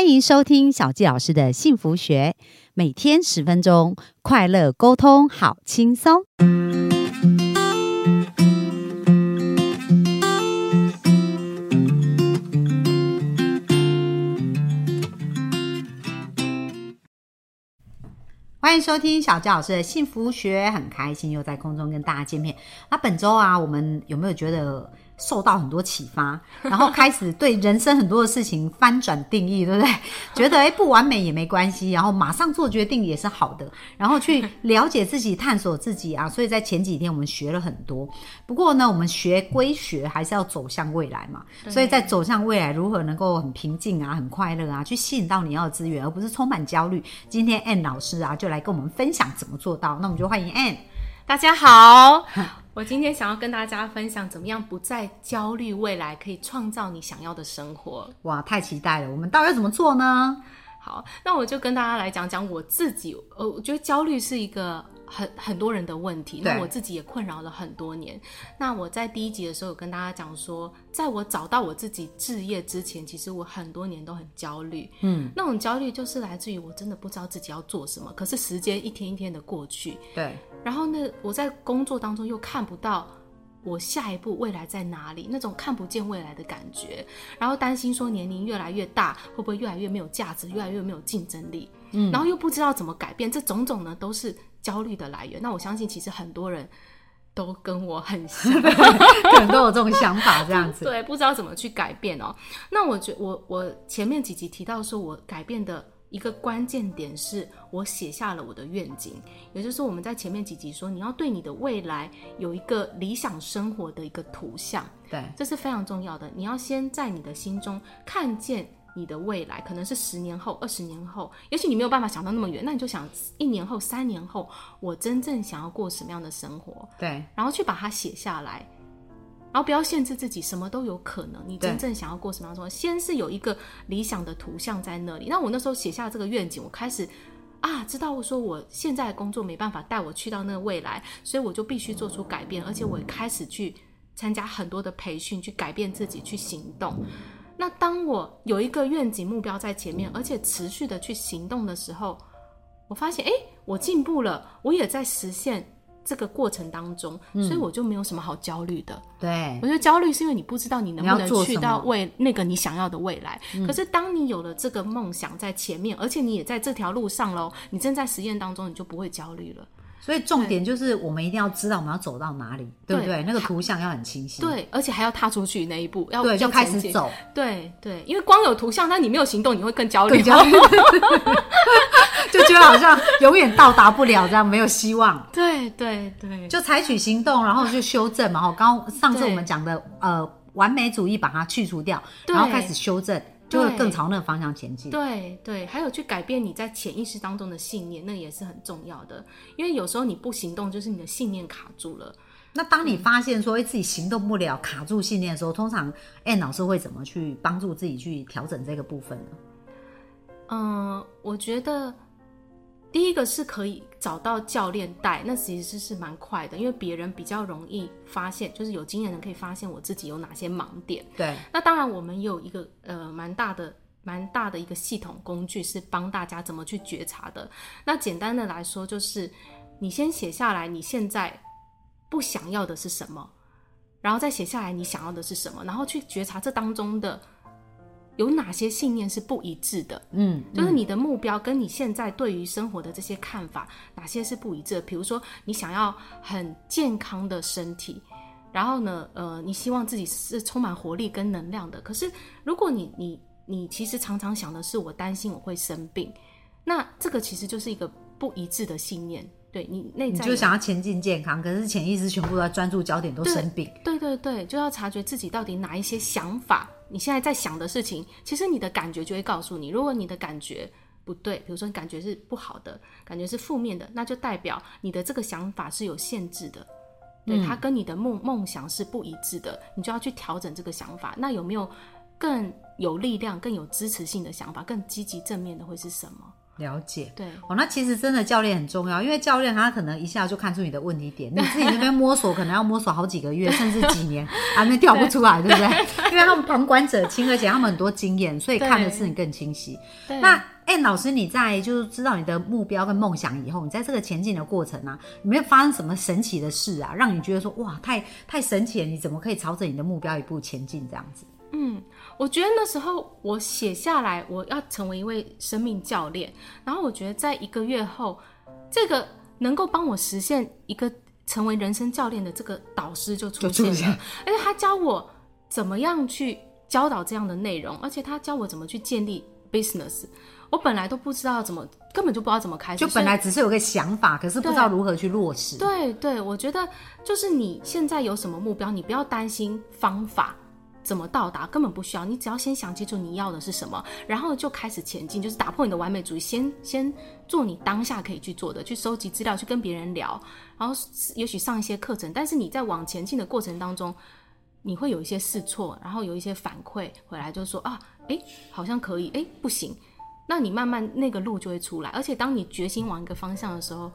欢迎收听小纪老师的幸福学，每天十分钟，快乐沟通，好轻松。欢迎收听小纪老师的幸福学，很开心又在空中跟大家见面。那本周啊，我们有没有觉得？受到很多启发，然后开始对人生很多的事情翻转定义，对不对？觉得哎不完美也没关系，然后马上做决定也是好的，然后去了解自己、探索自己啊。所以在前几天我们学了很多，不过呢，我们学归学，还是要走向未来嘛。所以在走向未来，如何能够很平静啊、很快乐啊，去吸引到你要的资源，而不是充满焦虑。今天 Ann 老师啊，就来跟我们分享怎么做到。那我们就欢迎 Ann。大家好。我今天想要跟大家分享，怎么样不再焦虑未来，可以创造你想要的生活。哇，太期待了！我们到底要怎么做呢？好，那我就跟大家来讲讲我自己。呃，我觉得焦虑是一个。很很多人的问题，那我自己也困扰了很多年。那我在第一集的时候有跟大家讲说，在我找到我自己置业之前，其实我很多年都很焦虑。嗯，那种焦虑就是来自于我真的不知道自己要做什么，可是时间一天一天的过去。对，然后呢，我在工作当中又看不到我下一步未来在哪里，那种看不见未来的感觉，然后担心说年龄越来越大，会不会越来越没有价值，越来越没有竞争力？嗯，然后又不知道怎么改变，这种种呢都是。焦虑的来源，那我相信其实很多人都跟我很像，可能都有这种想法，这样子。对，不知道怎么去改变哦。那我觉我我前面几集提到说，我改变的一个关键点是我写下了我的愿景，也就是我们在前面几集说，你要对你的未来有一个理想生活的一个图像，对，这是非常重要的。你要先在你的心中看见。你的未来可能是十年后、二十年后，也许你没有办法想到那么远，那你就想一年后、三年后，我真正想要过什么样的生活？对，然后去把它写下来，然后不要限制自己，什么都有可能。你真正想要过什么样的生活？先是有一个理想的图像在那里。那我那时候写下这个愿景，我开始啊，知道我说我现在的工作没办法带我去到那个未来，所以我就必须做出改变，而且我开始去参加很多的培训，去改变自己，去行动。那当我有一个愿景目标在前面，而且持续的去行动的时候，我发现，哎，我进步了，我也在实现这个过程当中，所以我就没有什么好焦虑的。对，我觉得焦虑是因为你不知道你能不能去到未那个你想要的未来。可是当你有了这个梦想在前面，而且你也在这条路上喽，你正在实验当中，你就不会焦虑了。所以重点就是，我们一定要知道我们要走到哪里，对不对？那个图像要很清晰。对，而且还要踏出去那一步，要就开始走。对对，因为光有图像，那你没有行动，你会更焦虑。就觉得好像永远到达不了，这样没有希望。对对对，就采取行动，然后就修正嘛。哈，刚上次我们讲的，呃，完美主义把它去除掉，然后开始修正。就会更朝那个方向前进。对对，还有去改变你在潜意识当中的信念，那也是很重要的。因为有时候你不行动，就是你的信念卡住了。那当你发现说哎自己行动不了、卡住信念的时候，通常 N 老师会怎么去帮助自己去调整这个部分呢？嗯，我觉得。第一个是可以找到教练带，那其实是蛮快的，因为别人比较容易发现，就是有经验的人可以发现我自己有哪些盲点。对，那当然我们也有一个呃蛮大的蛮大的一个系统工具，是帮大家怎么去觉察的。那简单的来说，就是你先写下来你现在不想要的是什么，然后再写下来你想要的是什么，然后去觉察这当中的。有哪些信念是不一致的？嗯，就是你的目标跟你现在对于生活的这些看法，哪些是不一致的？比如说，你想要很健康的身体，然后呢，呃，你希望自己是充满活力跟能量的。可是，如果你你你其实常常想的是我担心我会生病，那这个其实就是一个不一致的信念。对你内在就想要前进健康，可是潜意识全部都在专注焦点都生病。对对对，就要察觉自己到底哪一些想法。你现在在想的事情，其实你的感觉就会告诉你。如果你的感觉不对，比如说你感觉是不好的，感觉是负面的，那就代表你的这个想法是有限制的，对它跟你的梦梦想是不一致的，你就要去调整这个想法。那有没有更有力量、更有支持性的想法，更积极正面的会是什么？了解。对，哦，那其实真的教练很重要，因为教练他可能一下就看出你的问题点，你自己那边摸索可能要摸索好几个月，甚至几年，还没跳不出来，对不对？因为他们旁观者清，而且他们很多经验，所以看的事情更清晰。那哎、老师，你在就是知道你的目标跟梦想以后，你在这个前进的过程啊，有没有发生什么神奇的事啊，让你觉得说哇，太太神奇了？你怎么可以朝着你的目标一步前进这样子？嗯，我觉得那时候我写下来我要成为一位生命教练，然后我觉得在一个月后，这个能够帮我实现一个成为人生教练的这个导师就出现了，现而且他教我怎么样去教导这样的内容，而且他教我怎么去建立 business。我本来都不知道怎么，根本就不知道怎么开始，就本来只是有个想法，可是不知道如何去落实。对对，我觉得就是你现在有什么目标，你不要担心方法怎么到达，根本不需要，你只要先想清楚你要的是什么，然后就开始前进，就是打破你的完美主义，先先做你当下可以去做的，去收集资料，去跟别人聊，然后也许上一些课程，但是你在往前进的过程当中。你会有一些试错，然后有一些反馈回来，就说啊，诶，好像可以，诶，不行，那你慢慢那个路就会出来，而且当你决心往一个方向的时候，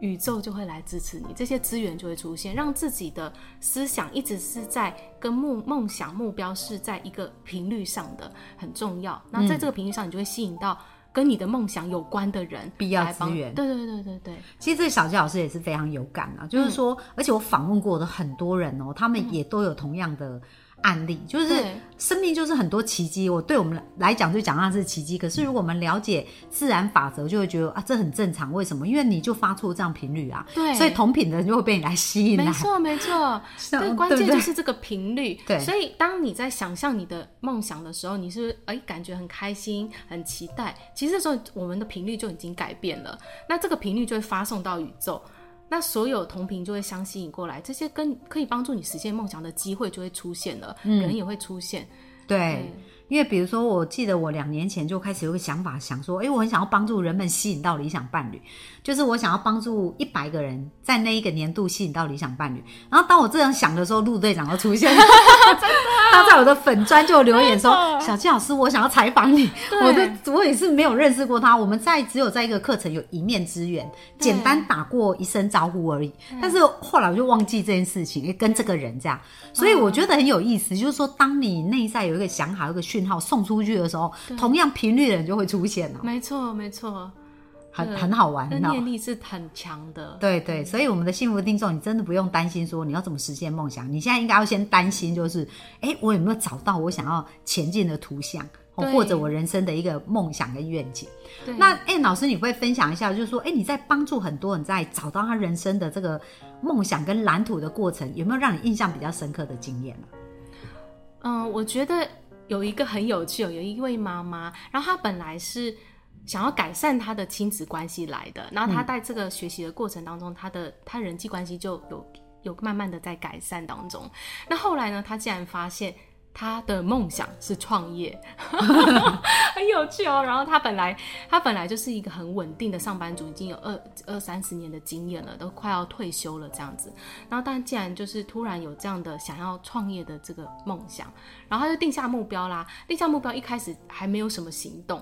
宇宙就会来支持你，这些资源就会出现，让自己的思想一直是在跟梦梦想目标是在一个频率上的，很重要。那在这个频率上，你就会吸引到跟你的梦想有关的人，必要资源。对对对对对，其实这个小杰老师也是非常有感啊，就是说，而且我访问过的很多人哦，他们也都有同样的案例，就是生命就是很多奇迹。我对我们来讲就讲它是奇迹，可是如果我们了解自然法则，就会觉得啊，这很正常。为什么？因为你就发出这样频率啊，对所以同频的人就会被你来吸引来没。错没错，对，关键就是这个频率。对所以当你在想象你的梦想的时候，你是哎感觉很开心、很期待？其实这时候我们的频率就已经改变了，那这个频率就会发送到宇宙。那所有同频就会相吸引过来，这些跟可以帮助你实现梦想的机会就会出现了，人也会出现。对，因为比如说，我记得我两年前就开始有个想法，想说，哎，我很想要帮助人们吸引到理想伴侣，就是我想要帮助一百个人在那一个年度吸引到理想伴侣。然后当我这样想的时候，陆队长就出现了，他在我的粉砖就留言说：“小纪老师，我想要采访你。”我的我也是没有认识过他，我们在只有在一个课程有一面之缘，简单打过一声招呼而已。但是后来我就忘记这件事情，诶跟这个人这样，所以我觉得很有意思，就是说，当你内在有一个想好、有一个讯号送出去的时候，同样频率的人就会出现了，没错没错，很很好玩，念力是很强的。对对，所以我们的幸福听众，你真的不用担心说你要怎么实现梦想，你现在应该要先担心就是，哎，我有没有找到我想要前进的图像，或者我人生的一个梦想跟愿景。对那哎，老师，你会分享一下，就是说，哎，你在帮助很多人在找到他人生的这个梦想跟蓝图的过程，有没有让你印象比较深刻的经验呢？嗯，我觉得有一个很有趣哦，有一位妈妈，然后她本来是想要改善她的亲子关系来的，然后她在这个学习的过程当中，她的她人际关系就有有慢慢的在改善当中。那后来呢，她竟然发现。她的梦想是创业，很有趣哦。然后他本来他本来就是一个很稳定的上班族，已经有二二三十年的经验了，都快要退休了这样子。然后，但既然就是突然有这样的想要创业的这个梦想，然后他就定下目标啦。定下目标一开始还没有什么行动，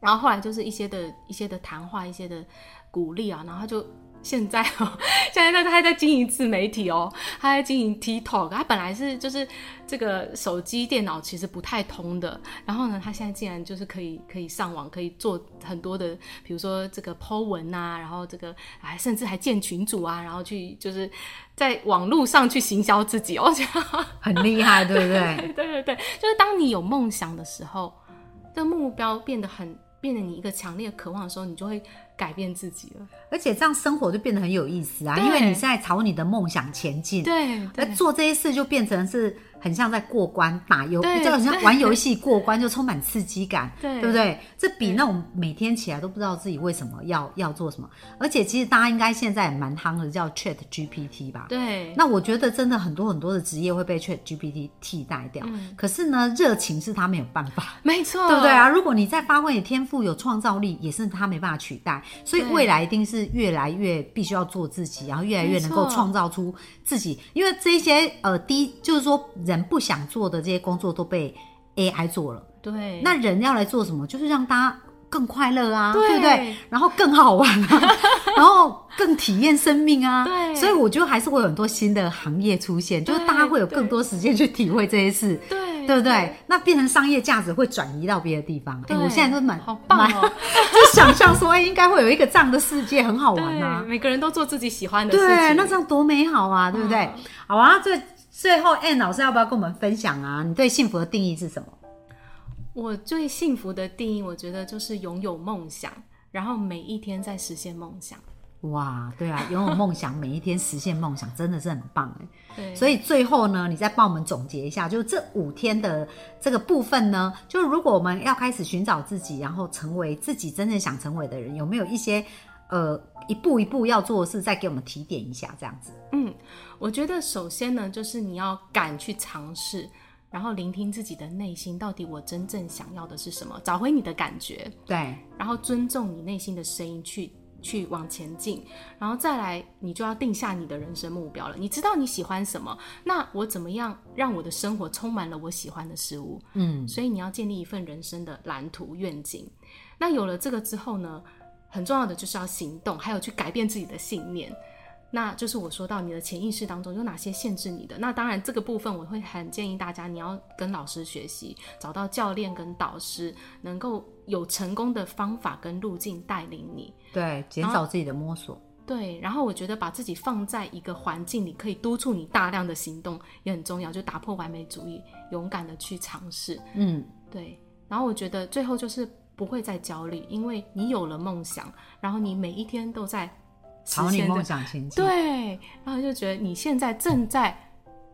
然后后来就是一些的一些的谈话，一些的鼓励啊，然后他就。现在哦，现在他他还在经营自媒体哦，他在经营 TikTok。他本来是就是这个手机、电脑其实不太通的，然后呢，他现在竟然就是可以可以上网，可以做很多的，比如说这个 Po 文啊，然后这个还甚至还建群组啊，然后去就是在网络上去行销自己哦，我觉得很厉害，对不对？对对对，就是当你有梦想的时候，这个目标变得很变得你一个强烈的渴望的时候，你就会改变自己了。而且这样生活就变得很有意思啊，因为你是在朝你的梦想前进。对而做这些事就变成是很像在过关打游，对就很像玩游戏过关，就充满刺激感，对不对？这比那种每天起来都不知道自己为什么要要做什么，而且其实大家应该现在也蛮夯的，叫 Chat GPT 吧。对那我觉得真的很多很多的职业会被 Chat GPT 替代掉，嗯可是呢，热情是他没有办法。没错，对不对啊？？如果你在发挥你天赋、有创造力，也是他没办法取代。所以未来一定是越来越必须要做自己，然后越来越能够创造出自己。因为这些呃低，就是说人不想做的这些工作都被 AI 做了，对，那人要来做什么？就是让大家更快乐啊，对对不对？然后更好玩啊，然后更体验生命啊。对所以我觉得还是会有很多新的行业出现，就是大家会有更多时间去体会这些事。对对不对？那变成商业价值会转移到别的地方。哎，对我现在都蛮好棒哦 就想象说，哎，应该会有一个这样的世界，很好玩 对，啊。每个人都做自己喜欢的事情。对，那这样多美好啊，对不对？嗯好啊，最最后，Ann 老师要不要跟我们分享啊？你对幸福的定义是什么？我最幸福的定义，我觉得就是拥有梦想，然后每一天在实现梦想。哇，对啊，拥有梦想，每一天实现梦想，真的是很棒哎。对，所以最后呢，你再帮我们总结一下，就是这五天的这个部分呢，就是如果我们要开始寻找自己，然后成为自己真正想成为的人，有没有一些呃一步一步要做的事，再给我们提点一下，这样子？嗯，我觉得首先呢，就是你要敢去尝试，然后聆听自己的内心，到底我真正想要的是什么，找回你的感觉，对，然后尊重你内心的声音去。去往前进，然后再来，你就要定下你的人生目标了。你知道你喜欢什么，那我怎么样让我的生活充满了我喜欢的事物？嗯，所以你要建立一份人生的蓝图愿景。那有了这个之后呢，很重要的就是要行动，还有去改变自己的信念。那就是我说到你的潜意识当中有哪些限制你的。那当然这个部分我会很建议大家，你要跟老师学习，找到教练跟导师，能够有成功的方法跟路径带领你。对，减少自己的摸索。对，然后我觉得把自己放在一个环境里，可以督促你大量的行动也很重要，就打破完美主义，勇敢的去尝试。嗯，对，然后我觉得最后就是不会再焦虑，因为你有了梦想，然后你每一天都在朝你梦想前进。对，然后就觉得你现在正在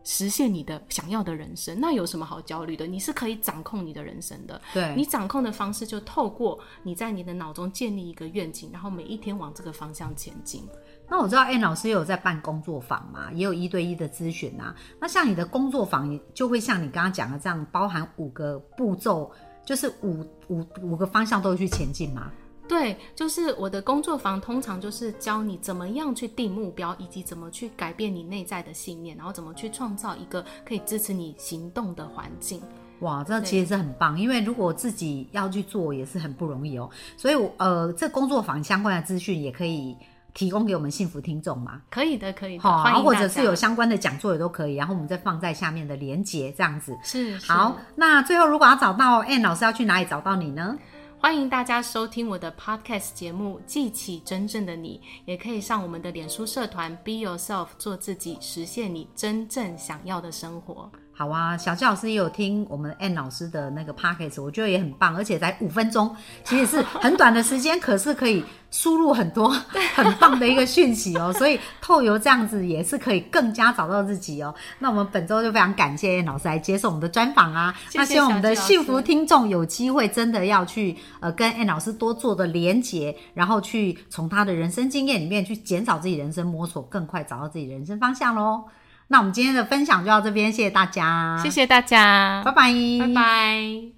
实现你的想要的人生，那有什么好焦虑的？你是可以掌控你的人生的。对，你掌控的方式就透过你在你的脑中建立一个愿景，然后每一天往这个方向前进。那我知道 Ann 老师也有在办工作坊嘛，也有一对一的咨询啊。那像你的工作坊，也就会像你刚刚讲的这样，包含五个步骤，就是五五五个方向都会去前进嘛。对，就是我的工作坊，通常就是教你怎么样去定目标，以及怎么去改变你内在的信念，然后怎么去创造一个可以支持你行动的环境。哇，这其实是很棒，因为如果自己要去做也是很不容易哦。所以我，呃，这工作坊相关的资讯也可以提供给我们幸福听众嘛。可以的，可以的，好，或者是有相关的讲座也都可以，然后我们再放在下面的连接这样子。是是好，那最后如果要找到 Ann 老师，要去哪里找到你呢？欢迎大家收听我的 podcast 节目《记起真正的你》，也可以上我们的脸书社团 Be Yourself，做自己，实现你真正想要的生活。好啊，小纪老师也有听我们 Ann 老师的那个 podcast，我觉得也很棒，而且才五分钟，其实是很短的时间，可是可以输入很多很棒的一个讯息哦。所以透由这样子也是可以更加找到自己哦。那我们本周就非常感谢 Ann 老师来接受我们的专访啊。谢谢那希望我们的幸福听众有机会真的要去呃跟 Ann 老师多做的连结，然后去从他的人生经验里面去减少自己人生摸索，更快找到自己人生方向喽。那我们今天的分享就到这边，谢谢大家，谢谢大家，拜拜，拜拜。